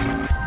You.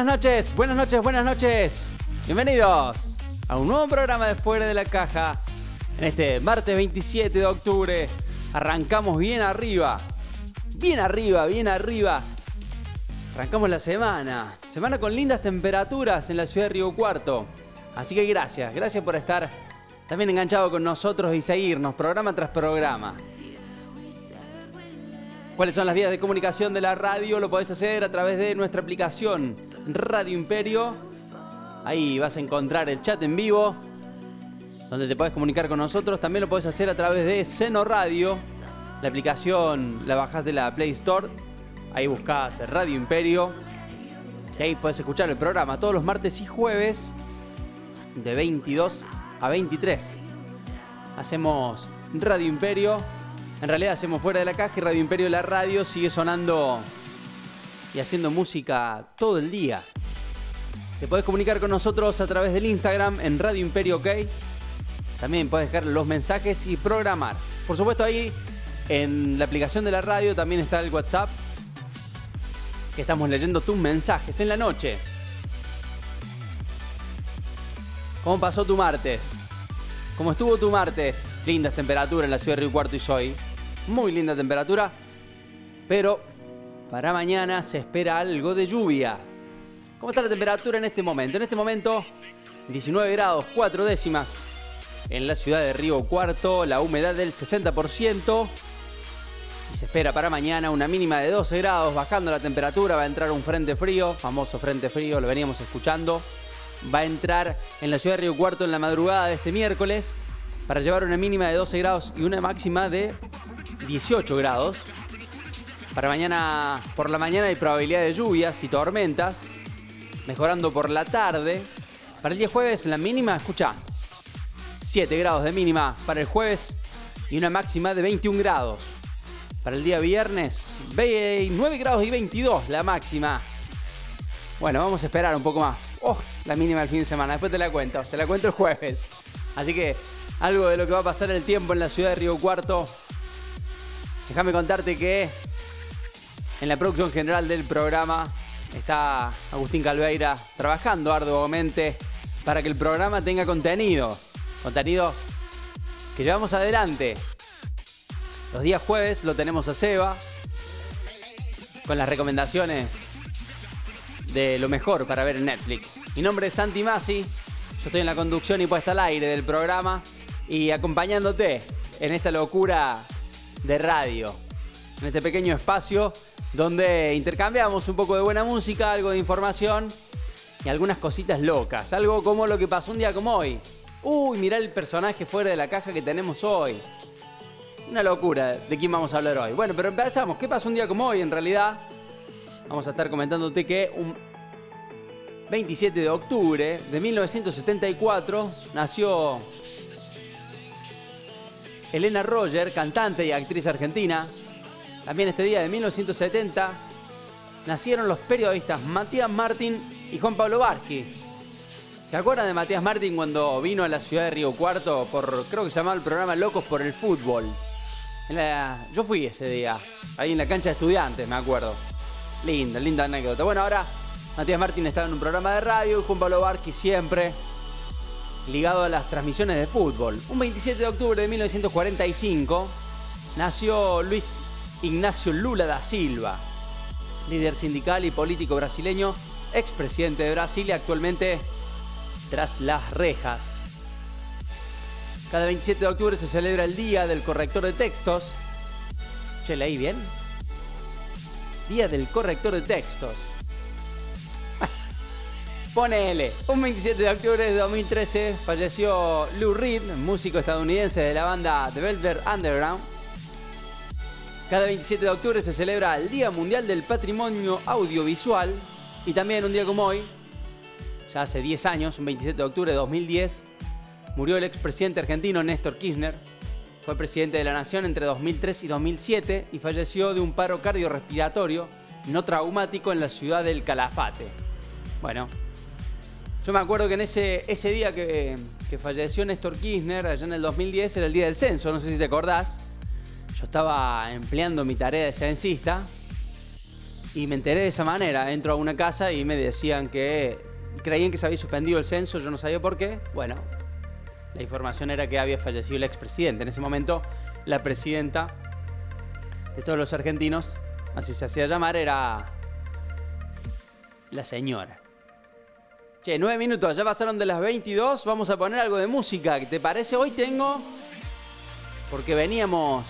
Buenas noches, buenas noches, buenas noches. Bienvenidos a un nuevo programa de Fuera de la Caja. En este martes 27 de octubre arrancamos bien arriba. Bien arriba, bien arriba. Arrancamos la semana. Semana con lindas temperaturas en la ciudad de Río Cuarto. Así que gracias, gracias por estar también enganchado con nosotros y seguirnos programa tras programa. ¿Cuáles son las vías de comunicación de la radio? Lo podés hacer a través de nuestra aplicación Radio Imperio. Ahí vas a encontrar el chat en vivo, donde te podés comunicar con nosotros. También lo podés hacer a través de Seno Radio. La aplicación la bajás de la Play Store. Ahí buscás Radio Imperio. Y ahí podés escuchar el programa todos los martes y jueves de 22 a 23. Hacemos Radio Imperio. En realidad hacemos fuera de la caja y Radio Imperio la radio sigue sonando y haciendo música todo el día. Te podés comunicar con nosotros a través del Instagram en Radio Imperio OK. También podés dejar los mensajes y programar. Por supuesto ahí en la aplicación de la radio también está el WhatsApp. Que estamos leyendo tus mensajes en la noche. ¿Cómo pasó tu martes? ¿Cómo estuvo tu martes? Lindas temperaturas en la ciudad de Río Cuarto y Soy. Muy linda temperatura. Pero para mañana se espera algo de lluvia. ¿Cómo está la temperatura en este momento? En este momento, 19 grados 4 décimas en la ciudad de Río Cuarto, la humedad del 60%. Y se espera para mañana una mínima de 12 grados, bajando la temperatura, va a entrar un frente frío, famoso frente frío, lo veníamos escuchando. Va a entrar en la ciudad de Río Cuarto en la madrugada de este miércoles para llevar una mínima de 12 grados y una máxima de 18 grados. Para mañana, por la mañana hay probabilidad de lluvias y tormentas, mejorando por la tarde. Para el día jueves la mínima, escucha, 7 grados de mínima para el jueves y una máxima de 21 grados. Para el día viernes, 9 grados y 22 la máxima. Bueno, vamos a esperar un poco más. Oh, la mínima del fin de semana. Después te la cuento. Te la cuento el jueves. Así que algo de lo que va a pasar el tiempo en la ciudad de Río Cuarto. Déjame contarte que en la producción general del programa está Agustín Calveira trabajando arduamente para que el programa tenga contenido. Contenido que llevamos adelante. Los días jueves lo tenemos a Seba con las recomendaciones de lo mejor para ver en Netflix. Mi nombre es Santi Masi, yo estoy en la conducción y puesta al aire del programa y acompañándote en esta locura de radio, en este pequeño espacio donde intercambiamos un poco de buena música, algo de información y algunas cositas locas. Algo como lo que pasó un día como hoy. Uy, mirá el personaje fuera de la caja que tenemos hoy. Una locura de quién vamos a hablar hoy. Bueno, pero empezamos. ¿Qué pasó un día como hoy en realidad? Vamos a estar comentándote que un 27 de octubre de 1974 nació Elena Roger, cantante y actriz argentina, también este día de 1970 nacieron los periodistas Matías Martín y Juan Pablo Barsky. ¿Se acuerdan de Matías Martín cuando vino a la ciudad de Río Cuarto por, creo que se llamaba el programa Locos por el Fútbol? yo fui ese día, ahí en la cancha de estudiantes, me acuerdo. Linda, linda anécdota. Bueno, ahora Matías Martín estaba en un programa de radio y Juan Pablo Barsky siempre ligado a las transmisiones de fútbol. Un 27 de octubre de 1945 nació Luis Ignacio Lula da Silva, líder sindical y político brasileño, expresidente de Brasil y actualmente tras las rejas. Cada 27 de octubre se celebra el Día del Corrector de Textos. Che, leí bien. Día del Corrector de Textos. Ponele. Un 27 de octubre de 2013 falleció Lou Reed, músico estadounidense de la banda The Velvet Underground. Cada 27 de octubre se celebra el Día Mundial del Patrimonio Audiovisual y también un día como hoy, ya hace 10 años, un 27 de octubre de 2010, murió el expresidente argentino Néstor Kirchner. Fue presidente de la Nación entre 2003 y 2007 y falleció de un paro cardiorrespiratorio no traumático en la ciudad del Calafate. Bueno, yo me acuerdo que en ese, ese día que, que falleció Néstor Kirchner, allá en el 2010, era el día del censo, no sé si te acordás yo estaba empleando mi tarea de censista y me enteré de esa manera. Entro a una casa y me decían que creían que se había suspendido el censo, yo no sabía por qué. Bueno, la información era que había fallecido el expresidente. En ese momento, la presidenta de todos los argentinos, así se hacía llamar, era la señora. Che, nueve minutos, ya pasaron de las 22, vamos a poner algo de música. ¿Te parece? Hoy tengo, porque veníamos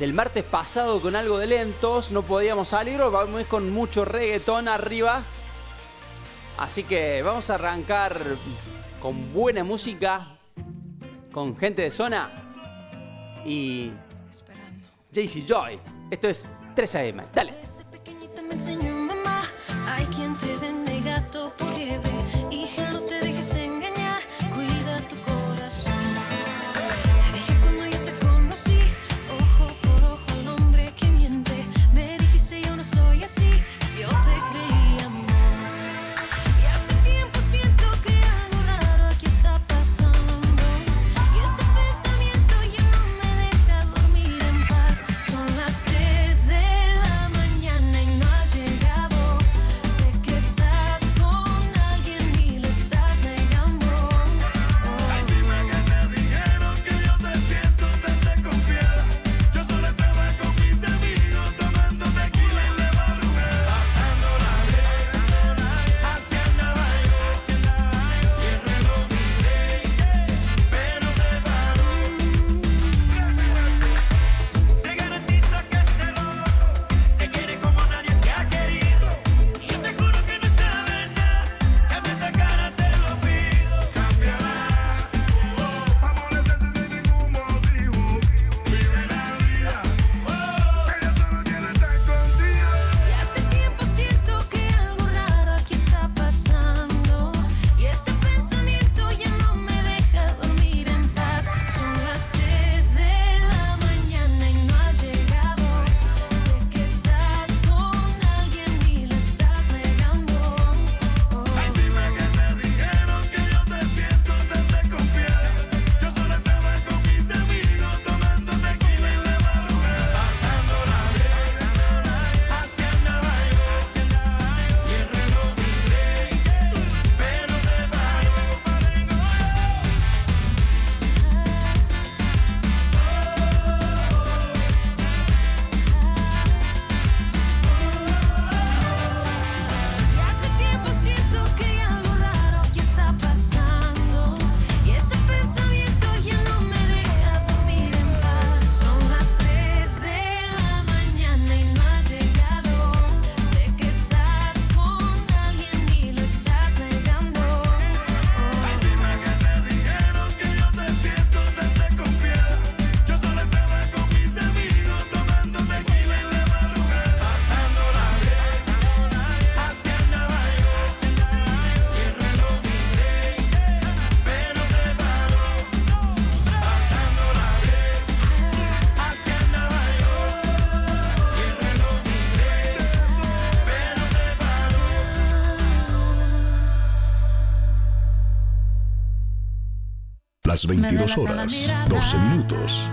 del martes pasado con algo de lentos, no podíamos salir, vamos con mucho reggaetón arriba. Así que vamos a arrancar con buena música, con gente de zona y JC Joy. Esto es 3 AM. Dale. las 22 horas, 12 minutos.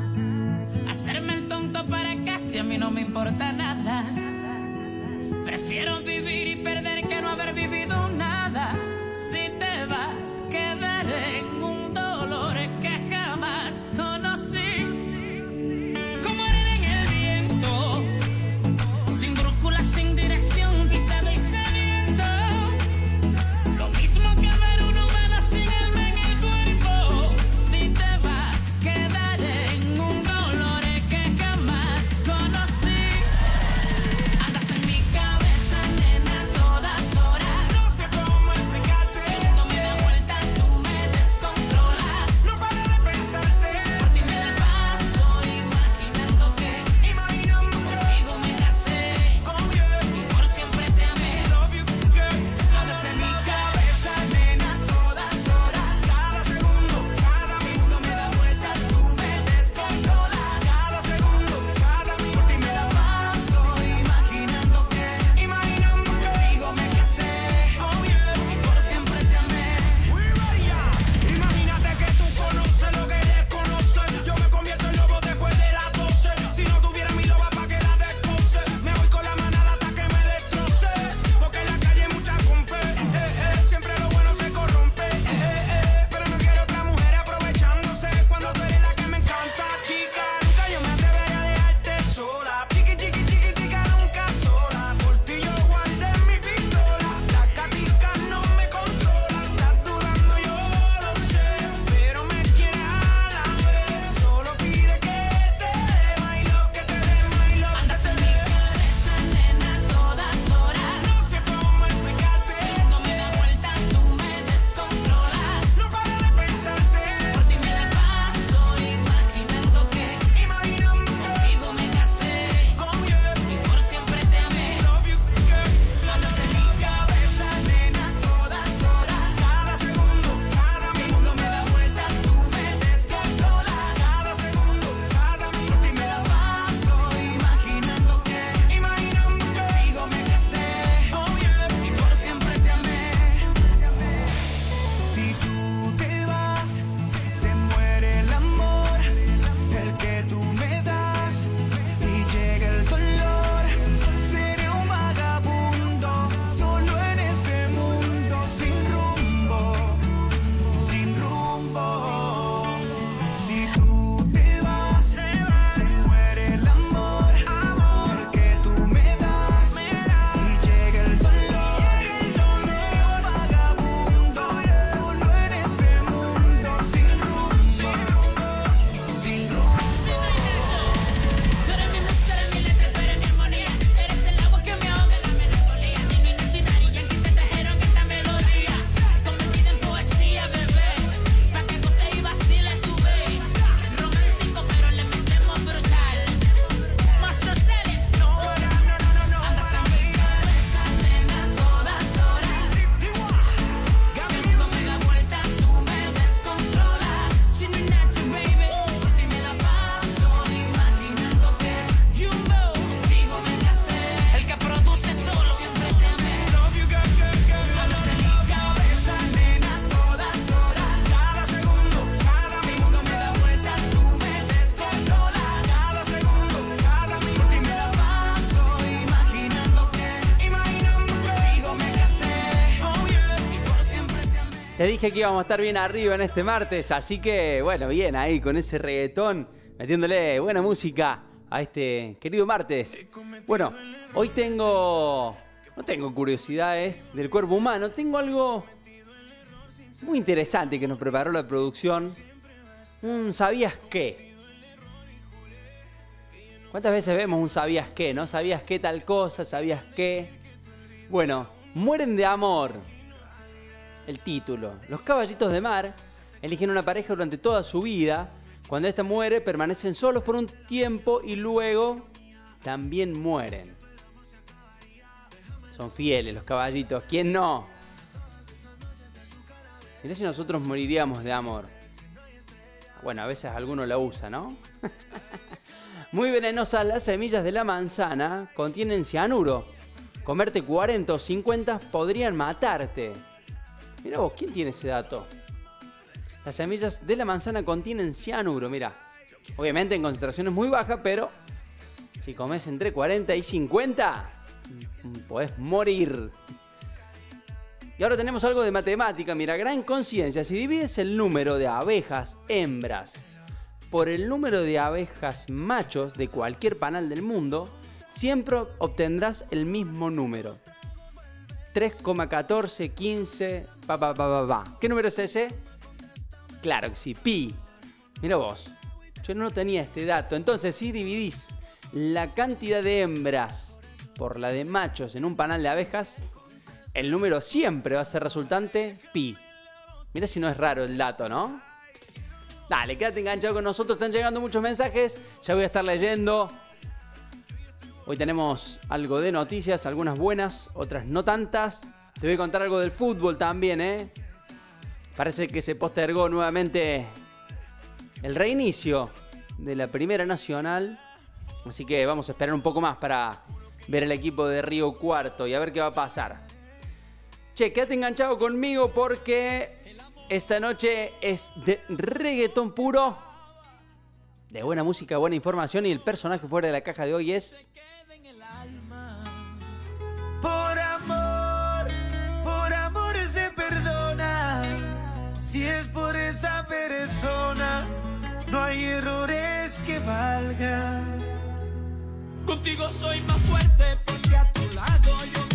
dije que íbamos a estar bien arriba en este martes, así que bueno, bien ahí con ese reggaetón, metiéndole buena música a este querido martes. Bueno, hoy tengo, no tengo curiosidades del cuerpo humano, tengo algo muy interesante que nos preparó la producción. Un sabías qué. ¿Cuántas veces vemos un sabías qué, no? ¿Sabías qué tal cosa? ¿Sabías qué? Bueno, mueren de amor el título. Los caballitos de mar eligen una pareja durante toda su vida. Cuando ésta muere, permanecen solos por un tiempo y luego también mueren. Son fieles los caballitos. ¿Quién no? Mirá si nosotros moriríamos de amor. Bueno, a veces alguno la usa, ¿no? Muy venenosas las semillas de la manzana contienen cianuro. Comerte 40 o 50 podrían matarte. Mira vos, ¿quién tiene ese dato? Las semillas de la manzana contienen cianuro, mira. Obviamente en concentraciones muy bajas, pero si comes entre 40 y 50, mm, podés morir. Y ahora tenemos algo de matemática, mira, gran conciencia. Si divides el número de abejas hembras por el número de abejas machos de cualquier panal del mundo, siempre obtendrás el mismo número. 3,1415, pa, pa, pa, pa. ¿Qué número es ese? Claro que sí, pi. Mira vos, yo no tenía este dato. Entonces, si dividís la cantidad de hembras por la de machos en un panal de abejas, el número siempre va a ser resultante pi. Mira si no es raro el dato, ¿no? Dale, quédate enganchado con nosotros. Están llegando muchos mensajes. Ya voy a estar leyendo. Hoy tenemos algo de noticias, algunas buenas, otras no tantas. Te voy a contar algo del fútbol también, ¿eh? Parece que se postergó nuevamente el reinicio de la Primera Nacional. Así que vamos a esperar un poco más para ver el equipo de Río Cuarto y a ver qué va a pasar. Che, quédate enganchado conmigo porque esta noche es de reggaetón puro, de buena música, buena información y el personaje fuera de la caja de hoy es... Por amor, por amor se perdona. Si es por esa persona, no hay errores que valgan. Contigo soy más fuerte porque a tu lado yo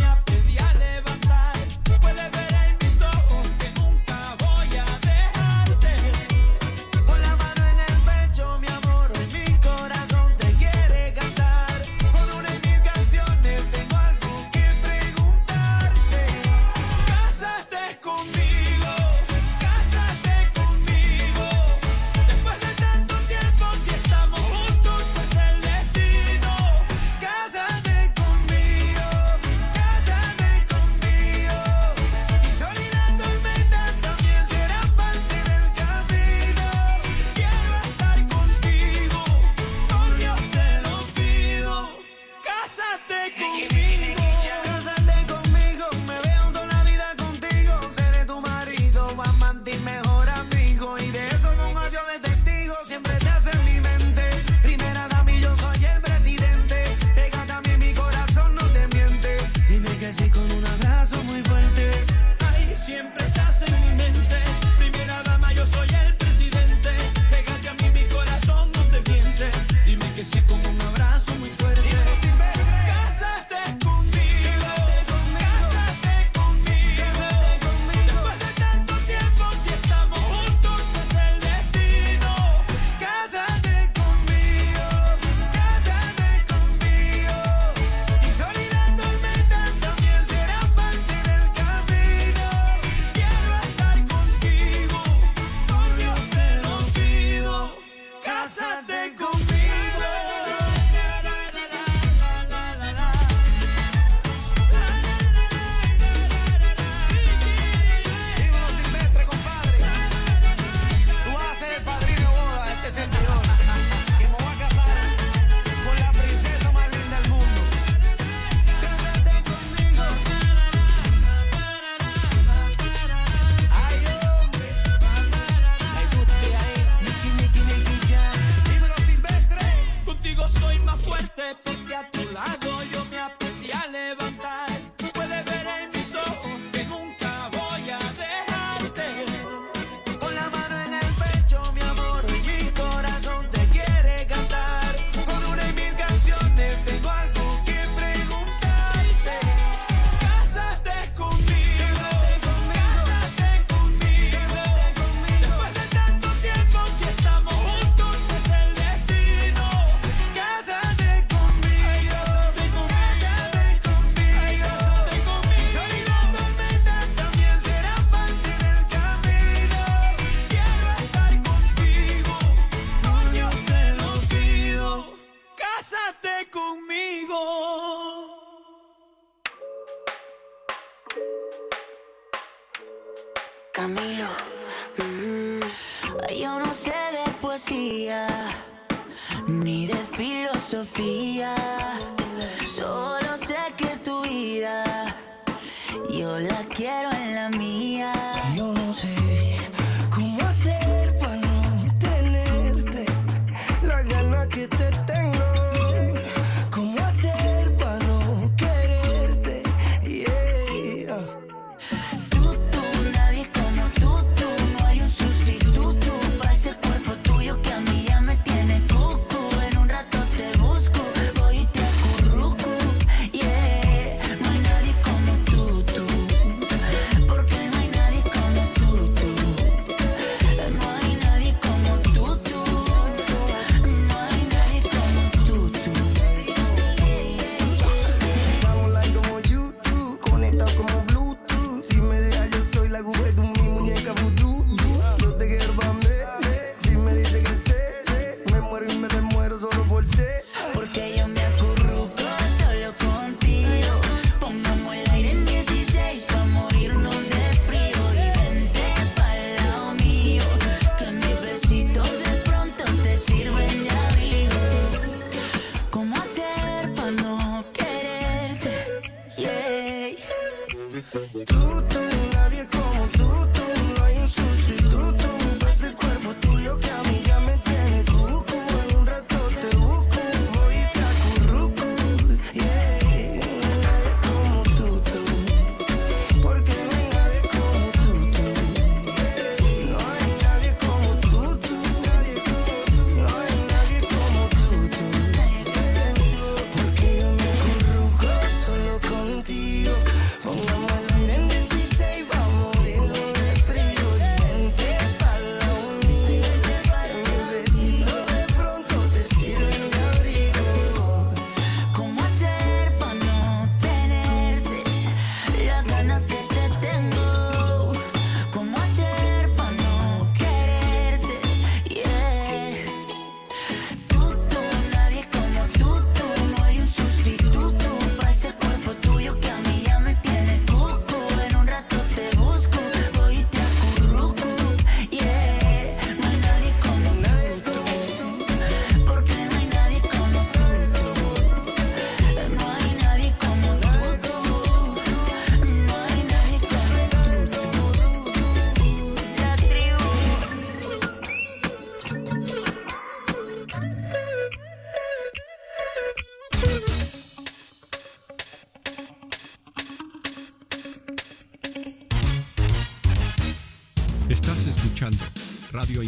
Camilo, mm, yo no sé de poesía ni de filosofía,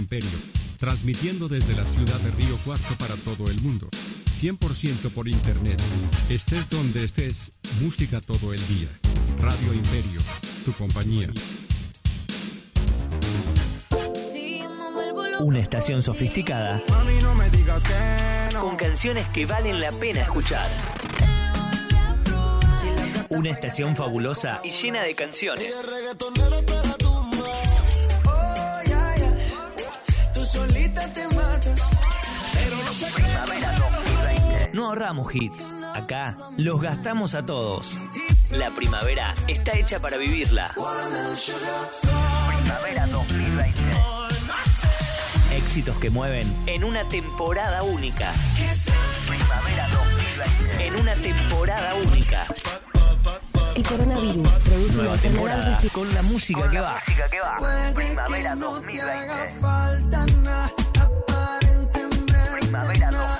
Imperio, transmitiendo desde la ciudad de Río Cuarto para todo el mundo. 100% por internet. Estés donde estés, música todo el día. Radio Imperio, tu compañía. Una estación sofisticada con canciones que valen la pena escuchar. Una estación fabulosa y llena de canciones. No ahorramos hits. Acá los gastamos a todos. La primavera está hecha para vivirla. Primavera 2020. Éxitos que mueven en una temporada única. Primavera 2020. En una temporada única. El coronavirus produce una Nueva enfermedad temporada con la música que va. Puede Primavera que no te 2020. haga falta nada, aparentemente Primavera nada. 2020.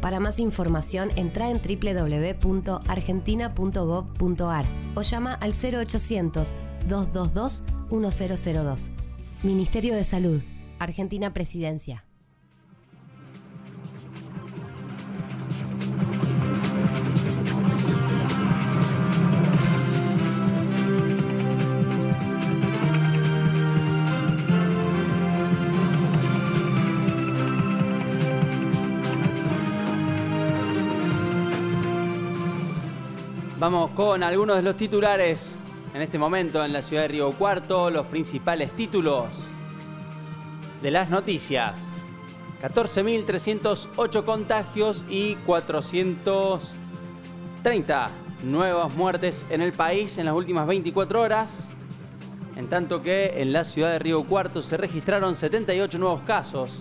Para más información, entra en www.argentina.gov.ar o llama al 0800-222-1002. Ministerio de Salud, Argentina Presidencia. Vamos con algunos de los titulares en este momento en la ciudad de Río Cuarto, los principales títulos de las noticias. 14.308 contagios y 430 nuevas muertes en el país en las últimas 24 horas. En tanto que en la ciudad de Río Cuarto se registraron 78 nuevos casos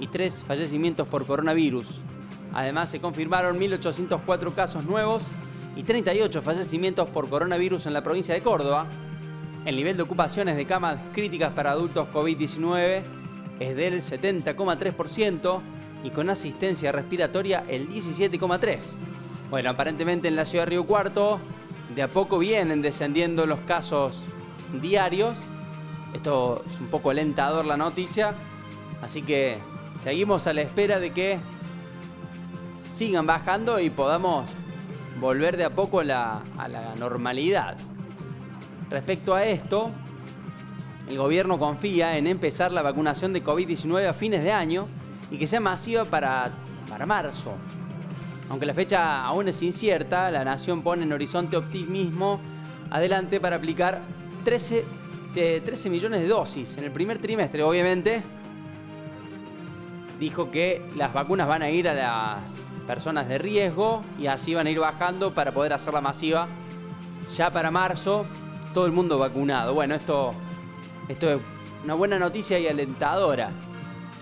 y 3 fallecimientos por coronavirus. Además se confirmaron 1.804 casos nuevos y 38 fallecimientos por coronavirus en la provincia de Córdoba. El nivel de ocupaciones de camas críticas para adultos COVID-19 es del 70,3% y con asistencia respiratoria el 17,3%. Bueno, aparentemente en la ciudad de Río Cuarto de a poco vienen descendiendo los casos diarios. Esto es un poco alentador la noticia, así que seguimos a la espera de que sigan bajando y podamos volver de a poco a la, a la normalidad. Respecto a esto, el gobierno confía en empezar la vacunación de COVID-19 a fines de año y que sea masiva para, para marzo. Aunque la fecha aún es incierta, la nación pone en horizonte optimismo adelante para aplicar 13 eh, 13 millones de dosis en el primer trimestre, obviamente. Dijo que las vacunas van a ir a las personas de riesgo y así van a ir bajando para poder hacerla masiva. Ya para marzo, todo el mundo vacunado. Bueno, esto, esto es una buena noticia y alentadora.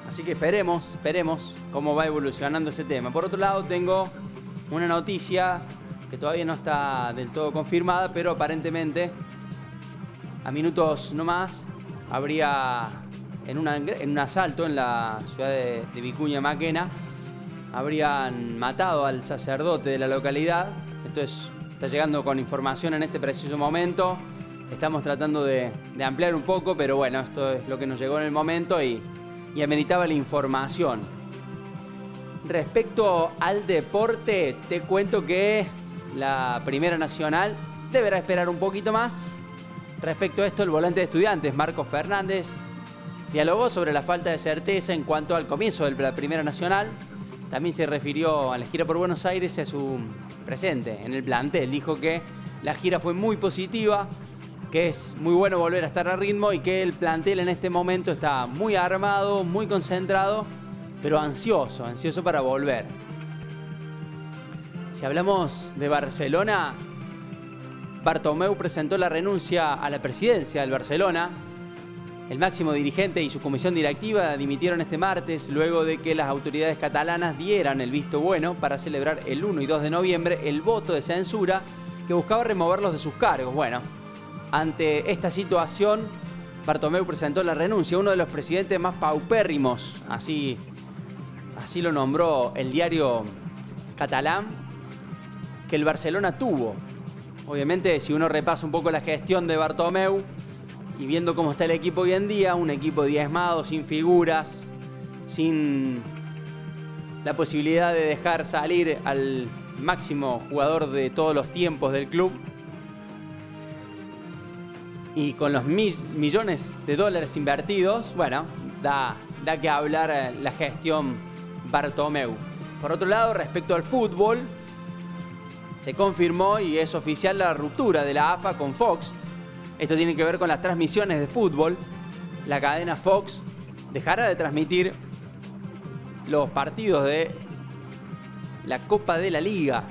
Así que esperemos, esperemos cómo va evolucionando ese tema. Por otro lado, tengo una noticia que todavía no está del todo confirmada, pero aparentemente a minutos no más habría en, en un asalto en la ciudad de, de Vicuña Maquena habrían matado al sacerdote de la localidad. Esto es- está llegando con información en este preciso momento. Estamos tratando de, de ampliar un poco, pero bueno, esto es lo que nos llegó en el momento y, y ameritaba la información. Respecto al deporte, te cuento que la Primera Nacional deberá esperar un poquito más. Respecto a esto, el volante de estudiantes, Marcos Fernández, dialogó sobre la falta de certeza en cuanto al comienzo de la Primera Nacional. También se refirió a la gira por Buenos Aires y a su presente en el plantel. Dijo que la gira fue muy positiva, que es muy bueno volver a estar a ritmo y que el plantel en este momento está muy armado, muy concentrado, pero ansioso, ansioso para volver. Si hablamos de Barcelona, Bartomeu presentó la renuncia a la presidencia del Barcelona. El máximo dirigente y su comisión directiva dimitieron este martes luego de que las autoridades catalanas dieran el visto bueno para celebrar el 1 y 2 de noviembre el voto de censura que buscaba removerlos de sus cargos. Bueno, ante esta situación, Bartomeu presentó la renuncia, uno de los presidentes más paupérrimos, así, así lo nombró el diario catalán, que el Barcelona tuvo. Obviamente, si uno repasa un poco la gestión de Bartomeu y viendo cómo está el equipo hoy en día, un equipo diezmado, sin figuras, sin la posibilidad de dejar salir al máximo jugador de todos los tiempos del club, y con los mi- millones de dólares invertidos, bueno, da, da que hablar eh, la gestión Bartomeu. Por otro lado, respecto al fútbol, se confirmó y es oficial la ruptura de la AFA con Fox. Esto tiene que ver con las transmisiones de fútbol. La cadena Fox dejará de transmitir los partidos de la Copa de la Liga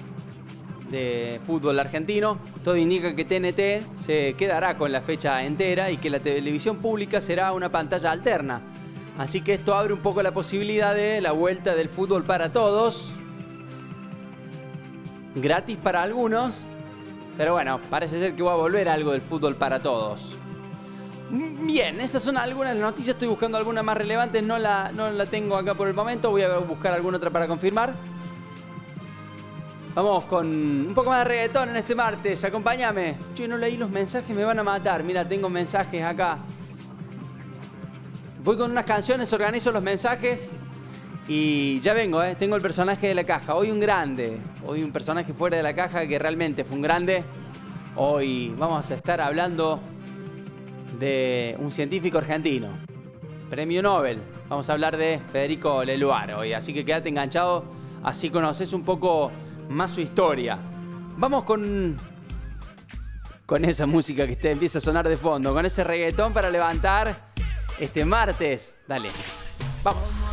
de fútbol argentino. Todo indica que TNT se quedará con la fecha entera y que la televisión pública será una pantalla alterna. Así que esto abre un poco la posibilidad de la vuelta del fútbol para todos. Gratis para algunos. Pero bueno, parece ser que va a volver algo del fútbol para todos. Bien, esas son algunas de las noticias. Estoy buscando alguna más relevante. No la, no la tengo acá por el momento. Voy a buscar alguna otra para confirmar. Vamos con un poco más de reggaetón en este martes. Acompáñame. Yo no leí los mensajes, me van a matar. Mira, tengo mensajes acá. Voy con unas canciones, organizo los mensajes y ya vengo, ¿eh? Tengo el personaje de la caja. Hoy un grande. Hoy un personaje fuera de la caja que realmente fue un grande. Hoy vamos a estar hablando de un científico argentino. Premio Nobel. Vamos a hablar de Federico Leluar hoy. Así que quédate enganchado. Así conoces un poco más su historia. Vamos con. Con esa música que te empieza a sonar de fondo. Con ese reggaetón para levantar este martes. Dale. Vamos.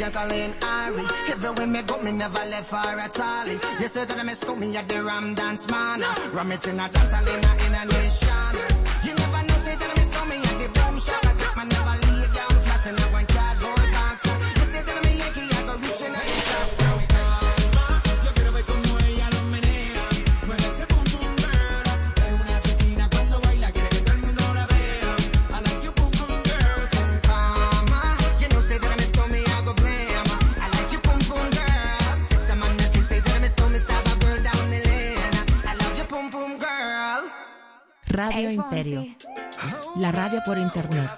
DJ Colin Ari. Everywhere me go, me never left for at all. You say that I miss me at the Ram Dance Man. Ram it in a dance, in a, in a nation. Radio iPhone, Imperio. Sí. La radio por internet.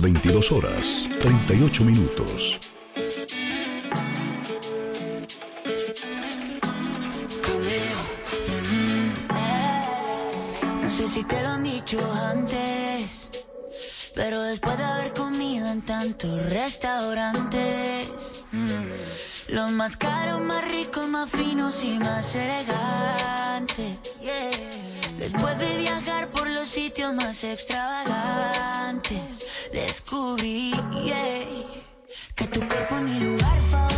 22 horas 38 minutos. No sé si te lo han dicho antes, pero después de haber comido en tantos restaurantes, mm, los más caros, más ricos, más finos y más elegantes. Después de viajar por los sitios más extravagantes, descubrí que tu cuerpo es mi lugar favorito.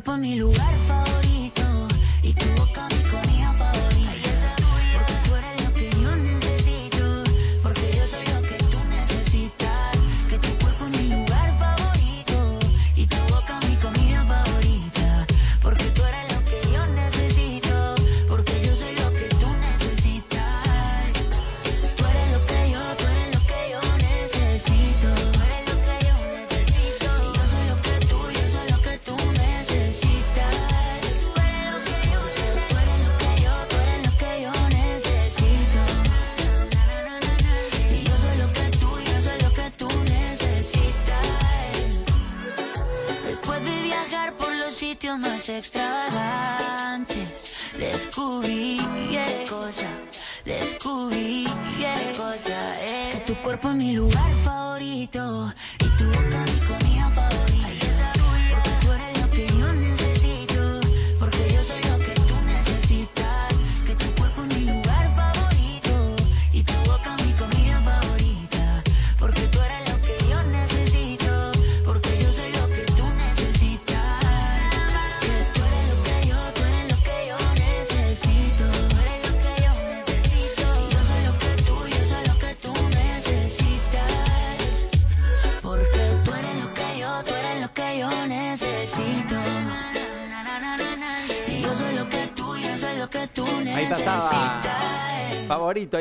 Cuerpo mi lugar favorito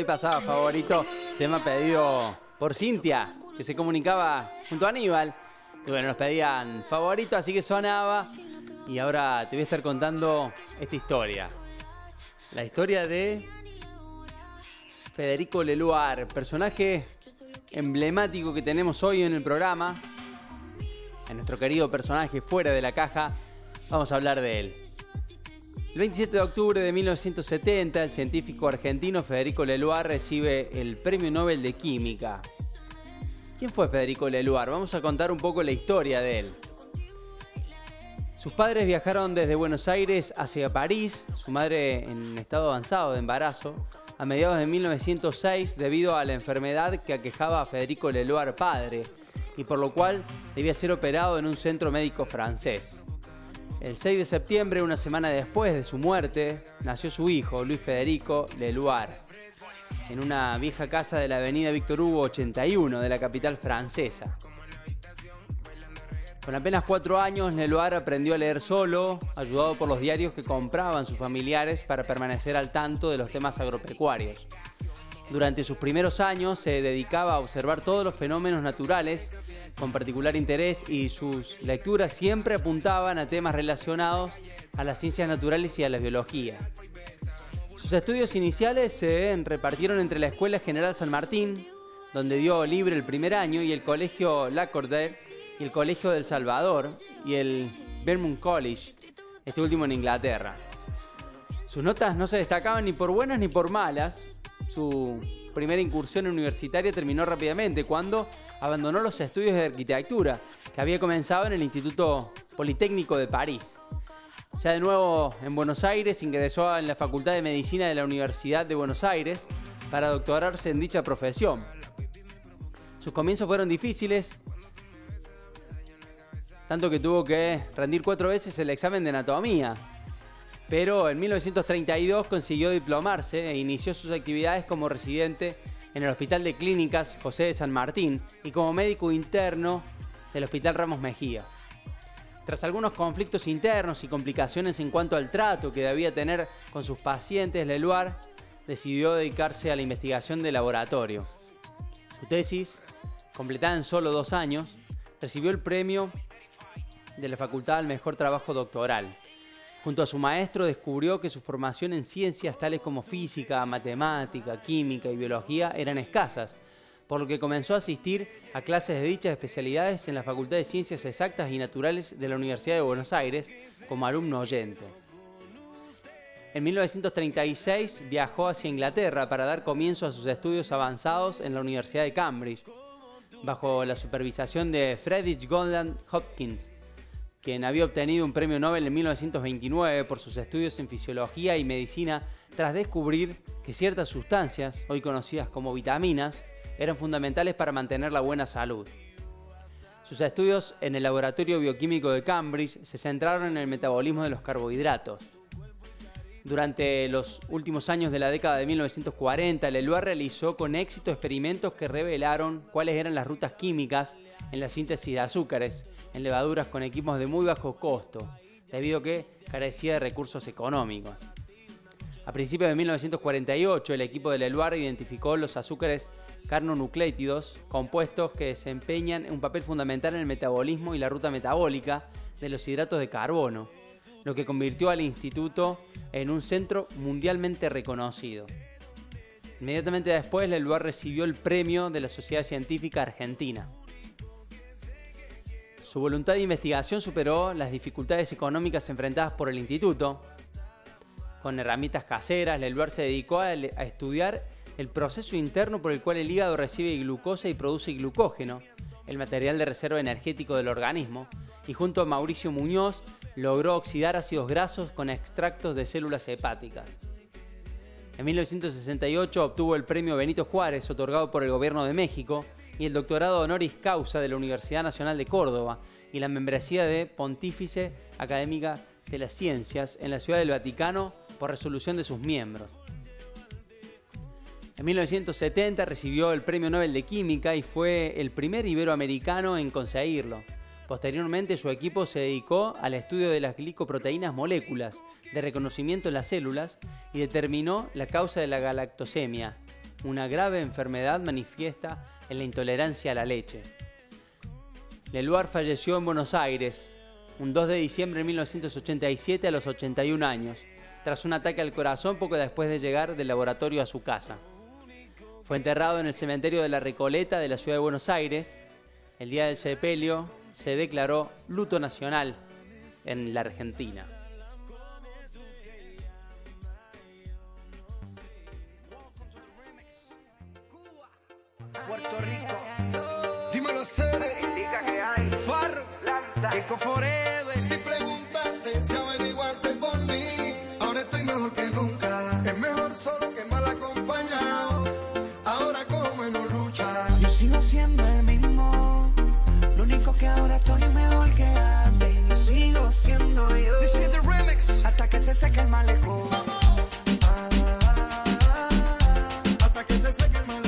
pasaba, favorito. Tema pedido por Cintia, que se comunicaba junto a Aníbal. Y bueno, nos pedían favorito, así que sonaba. Y ahora te voy a estar contando esta historia. La historia de Federico Leluar, personaje emblemático que tenemos hoy en el programa. En nuestro querido personaje fuera de la caja, vamos a hablar de él. El 27 de octubre de 1970, el científico argentino Federico Leluar recibe el Premio Nobel de Química. ¿Quién fue Federico Leluar? Vamos a contar un poco la historia de él. Sus padres viajaron desde Buenos Aires hacia París, su madre en estado avanzado de embarazo, a mediados de 1906 debido a la enfermedad que aquejaba a Federico Leluar padre, y por lo cual debía ser operado en un centro médico francés. El 6 de septiembre, una semana después de su muerte, nació su hijo, Luis Federico Leluar, en una vieja casa de la avenida Víctor Hugo 81 de la capital francesa. Con apenas cuatro años, Leluar aprendió a leer solo, ayudado por los diarios que compraban sus familiares para permanecer al tanto de los temas agropecuarios. Durante sus primeros años se dedicaba a observar todos los fenómenos naturales con particular interés y sus lecturas siempre apuntaban a temas relacionados a las ciencias naturales y a la biología. Sus estudios iniciales se repartieron entre la Escuela General San Martín, donde dio libre el primer año, y el Colegio Lacordaire y el Colegio del Salvador y el Vermont College, este último en Inglaterra. Sus notas no se destacaban ni por buenas ni por malas. Su primera incursión universitaria terminó rápidamente cuando abandonó los estudios de arquitectura que había comenzado en el Instituto Politécnico de París. Ya de nuevo en Buenos Aires ingresó en la Facultad de Medicina de la Universidad de Buenos Aires para doctorarse en dicha profesión. Sus comienzos fueron difíciles, tanto que tuvo que rendir cuatro veces el examen de anatomía. Pero en 1932 consiguió diplomarse e inició sus actividades como residente en el Hospital de Clínicas José de San Martín y como médico interno del Hospital Ramos Mejía. Tras algunos conflictos internos y complicaciones en cuanto al trato que debía tener con sus pacientes, Leluar decidió dedicarse a la investigación de laboratorio. Su tesis, completada en solo dos años, recibió el premio de la Facultad al Mejor Trabajo Doctoral. Junto a su maestro descubrió que su formación en ciencias tales como física, matemática, química y biología eran escasas, por lo que comenzó a asistir a clases de dichas especialidades en la Facultad de Ciencias Exactas y Naturales de la Universidad de Buenos Aires como alumno oyente. En 1936 viajó hacia Inglaterra para dar comienzo a sus estudios avanzados en la Universidad de Cambridge, bajo la supervisación de Friedrich Goldland Hopkins, quien había obtenido un premio Nobel en 1929 por sus estudios en fisiología y medicina tras descubrir que ciertas sustancias, hoy conocidas como vitaminas, eran fundamentales para mantener la buena salud. Sus estudios en el Laboratorio Bioquímico de Cambridge se centraron en el metabolismo de los carbohidratos. Durante los últimos años de la década de 1940, Leloir realizó con éxito experimentos que revelaron cuáles eran las rutas químicas en la síntesis de azúcares en levaduras con equipos de muy bajo costo, debido a que carecía de recursos económicos. A principios de 1948, el equipo de Leloir identificó los azúcares carnonuclétidos, compuestos que desempeñan un papel fundamental en el metabolismo y la ruta metabólica de los hidratos de carbono, lo que convirtió al instituto en un centro mundialmente reconocido. Inmediatamente después, Leloir recibió el premio de la Sociedad Científica Argentina. Su voluntad de investigación superó las dificultades económicas enfrentadas por el instituto, con herramientas caseras, Leluar se dedicó a, a estudiar el proceso interno por el cual el hígado recibe glucosa y produce glucógeno, el material de reserva energético del organismo, y junto a Mauricio Muñoz logró oxidar ácidos grasos con extractos de células hepáticas. En 1968 obtuvo el premio Benito Juárez otorgado por el Gobierno de México y el doctorado honoris causa de la Universidad Nacional de Córdoba y la membresía de Pontífice Académica de las Ciencias en la Ciudad del Vaticano por resolución de sus miembros. En 1970 recibió el Premio Nobel de Química y fue el primer iberoamericano en conseguirlo. Posteriormente su equipo se dedicó al estudio de las glicoproteínas moléculas de reconocimiento en las células y determinó la causa de la galactosemia, una grave enfermedad manifiesta en la intolerancia a la leche. Leluar falleció en Buenos Aires un 2 de diciembre de 1987 a los 81 años, tras un ataque al corazón poco después de llegar del laboratorio a su casa. Fue enterrado en el cementerio de la Recoleta de la ciudad de Buenos Aires. El día del sepelio se declaró luto nacional en la Argentina. Puerto Rico. Dímelo, Cere. Indica que hay. Farro. Eco Forever. Si preguntaste, si averiguaste por mí, ahora estoy mejor que nunca. Es mejor solo que mal acompañado. Ahora como menos lucha. Yo sigo siendo el mismo. Lo único que ahora estoy mejor que antes. Yo sigo siendo yo. This is the remix. Hasta que se seque el malecón. Hasta que se seque el malecón.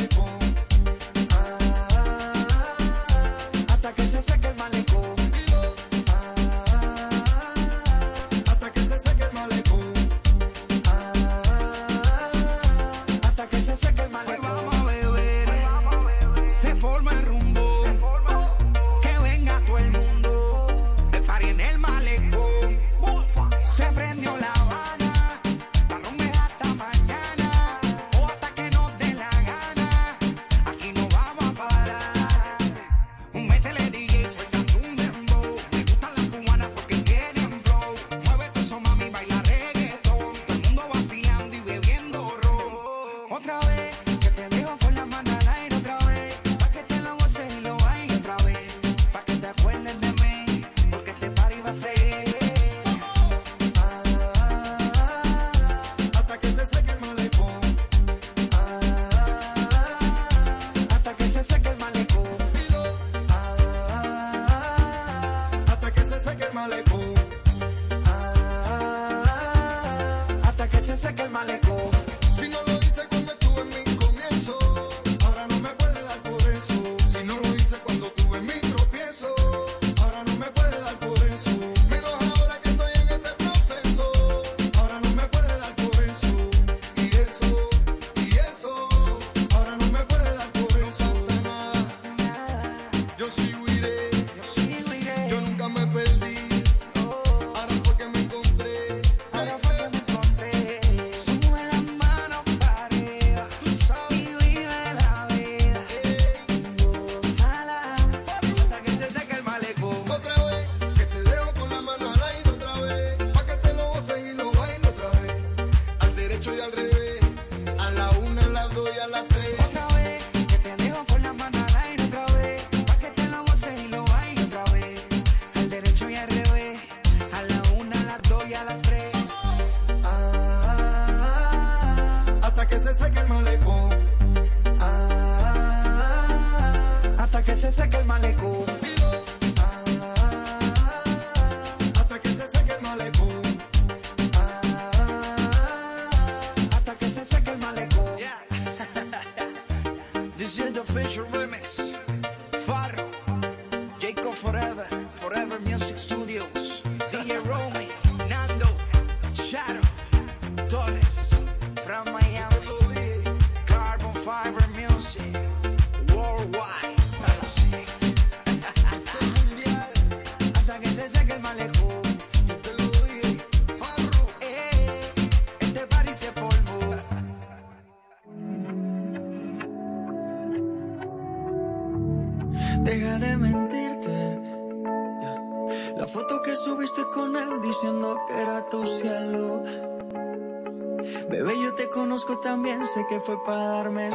sé que el malecón que fue para darme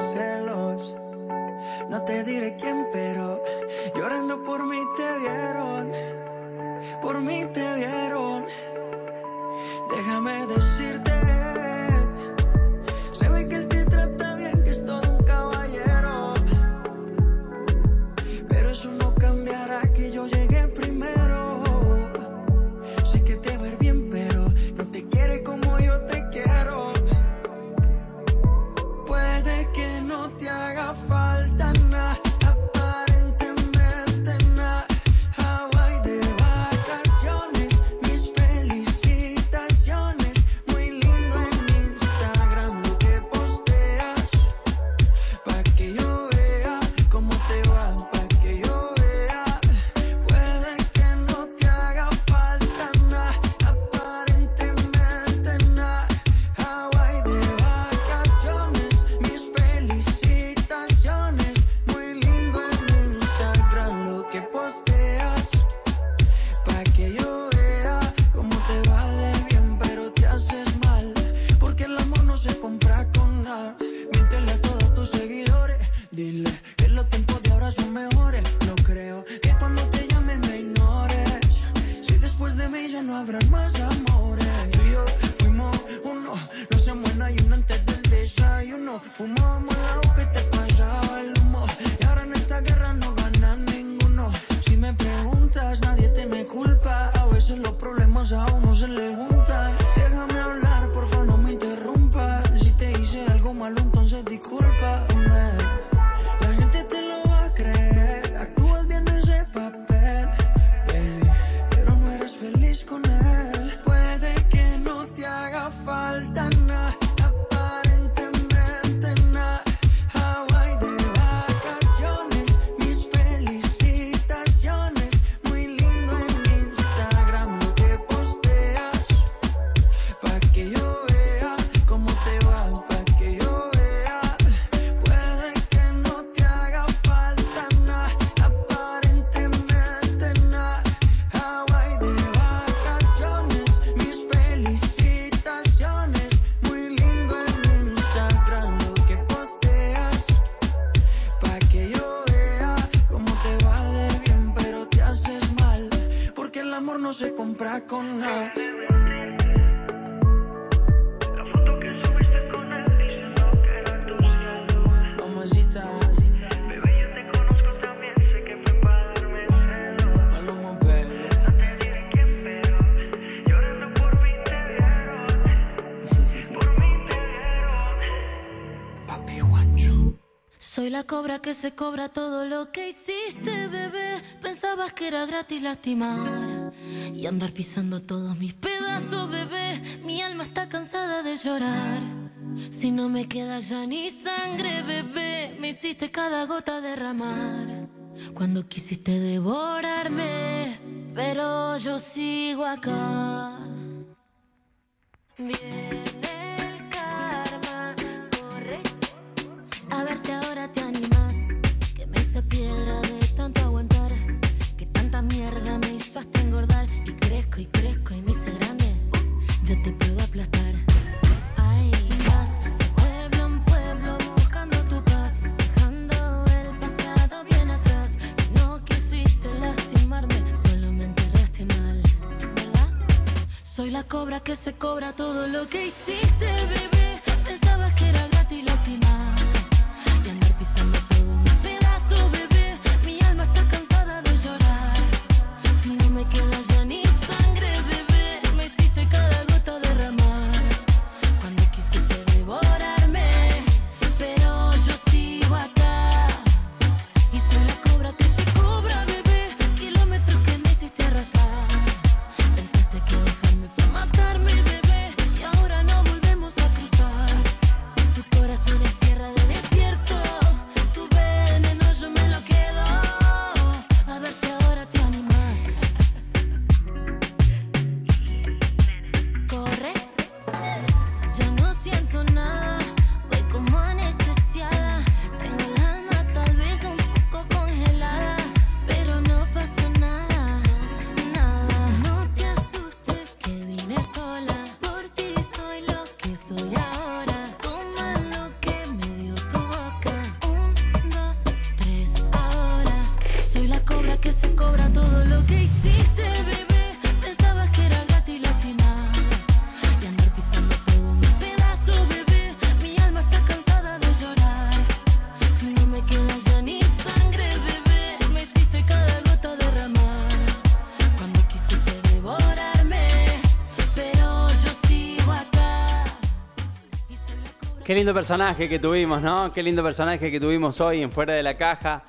Soy la cobra que se cobra todo lo que hiciste, bebé. Pensabas que era gratis lastimar y andar pisando todos mis pedazos, bebé. Mi alma está cansada de llorar. Si no me queda ya ni sangre, bebé, me hiciste cada gota derramar. Cuando quisiste devorarme, pero yo sigo acá. Bien. si ahora te animas. Que me hice piedra de tanto aguantar. Que tanta mierda me hizo hasta engordar. Y crezco y crezco y me hice grande. Ya te puedo aplastar. Ay, vas de pueblo en pueblo buscando tu paz. Dejando el pasado bien atrás. Si no quisiste lastimarme, solo me enterraste mal. ¿Verdad? Soy la cobra que se cobra todo lo que hiciste, bebé. Lindo personaje que tuvimos, ¿no? Qué lindo personaje que tuvimos hoy en Fuera de la Caja.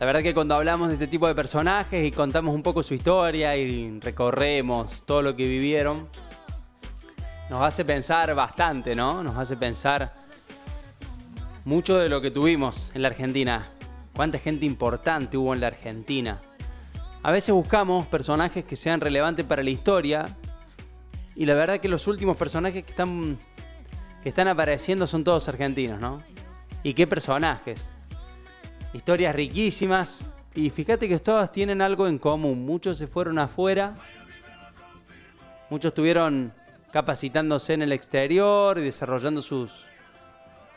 La verdad que cuando hablamos de este tipo de personajes y contamos un poco su historia y recorremos todo lo que vivieron, nos hace pensar bastante, ¿no? Nos hace pensar mucho de lo que tuvimos en la Argentina. Cuánta gente importante hubo en la Argentina. A veces buscamos personajes que sean relevantes para la historia y la verdad que los últimos personajes que están que están apareciendo son todos argentinos, ¿no? Y qué personajes. Historias riquísimas. Y fíjate que todas tienen algo en común. Muchos se fueron afuera. Muchos estuvieron capacitándose en el exterior y desarrollando sus,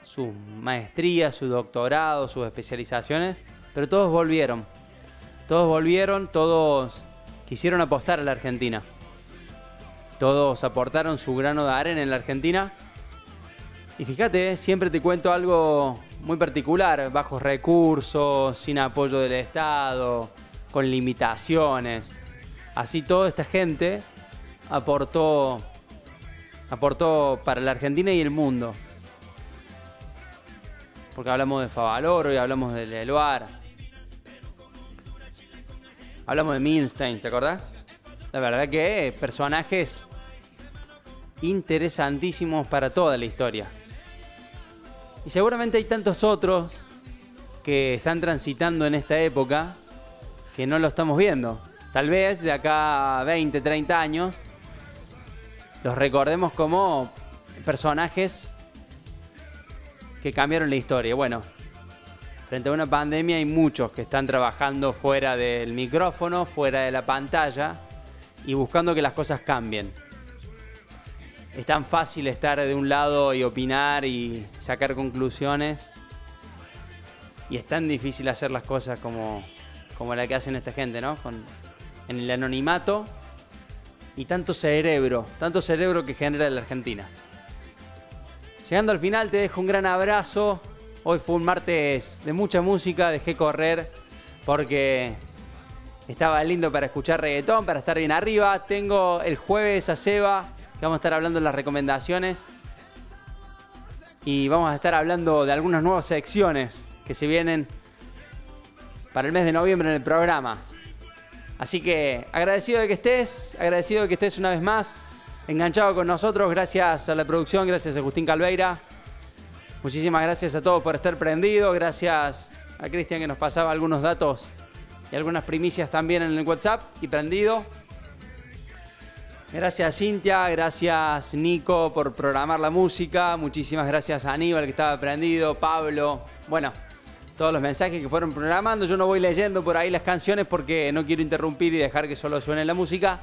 sus maestrías, su doctorado, sus especializaciones. Pero todos volvieron. Todos volvieron, todos quisieron apostar a la Argentina. Todos aportaron su grano de arena en la Argentina. Y fíjate, eh, siempre te cuento algo muy particular, bajos recursos, sin apoyo del Estado, con limitaciones. Así toda esta gente aportó aportó para la Argentina y el mundo. Porque hablamos de Favaloro y hablamos de Leluar. Hablamos de Milstein, ¿te acordás? La verdad que personajes interesantísimos para toda la historia. Y seguramente hay tantos otros que están transitando en esta época que no lo estamos viendo. Tal vez de acá a 20, 30 años los recordemos como personajes que cambiaron la historia. Bueno, frente a una pandemia hay muchos que están trabajando fuera del micrófono, fuera de la pantalla y buscando que las cosas cambien. Es tan fácil estar de un lado y opinar y sacar conclusiones. Y es tan difícil hacer las cosas como, como la que hacen esta gente, ¿no? Con, en el anonimato y tanto cerebro, tanto cerebro que genera la Argentina. Llegando al final te dejo un gran abrazo. Hoy fue un martes de mucha música, dejé correr porque estaba lindo para escuchar reggaetón, para estar bien arriba. Tengo el jueves a Seba, que vamos a estar hablando de las recomendaciones. Y vamos a estar hablando de algunas nuevas secciones que se vienen para el mes de noviembre en el programa. Así que agradecido de que estés, agradecido de que estés una vez más enganchado con nosotros. Gracias a la producción, gracias a Agustín Calveira. Muchísimas gracias a todos por estar prendidos. Gracias a Cristian que nos pasaba algunos datos y algunas primicias también en el WhatsApp y prendido. Gracias Cintia, gracias Nico por programar la música. Muchísimas gracias a Aníbal que estaba prendido, Pablo. Bueno, todos los mensajes que fueron programando. Yo no voy leyendo por ahí las canciones porque no quiero interrumpir y dejar que solo suene la música.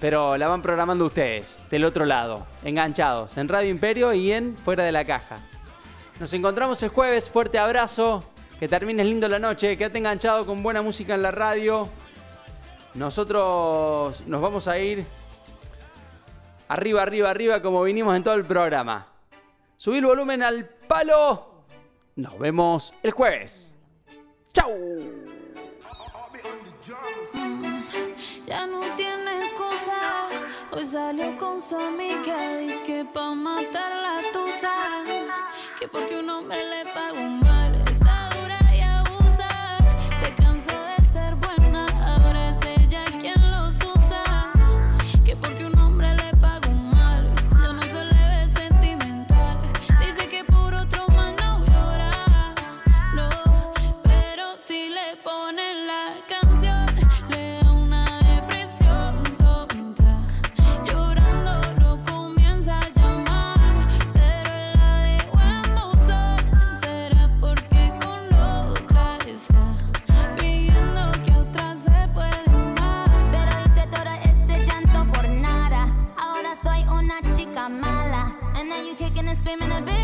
Pero la van programando ustedes, del otro lado, enganchados, en Radio Imperio y en Fuera de la Caja. Nos encontramos el jueves, fuerte abrazo, que termines lindo la noche, quédate enganchado con buena música en la radio. Nosotros nos vamos a ir arriba, arriba, arriba, como vinimos en todo el programa. Subí el volumen al palo. Nos vemos el jueves. ¡Chau! Ya no tiene excusa. Hoy salió con su amiga. Dice que pa' matar la tusa. Que porque un hombre le paga un screaming a bitch.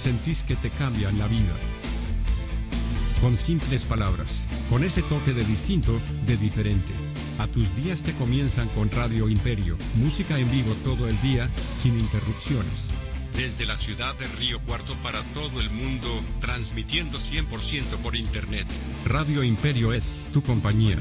sentís que te cambian la vida. Con simples palabras, con ese toque de distinto, de diferente. A tus días que comienzan con Radio Imperio, música en vivo todo el día, sin interrupciones. Desde la ciudad de Río Cuarto para todo el mundo, transmitiendo 100% por internet. Radio Imperio es tu compañía.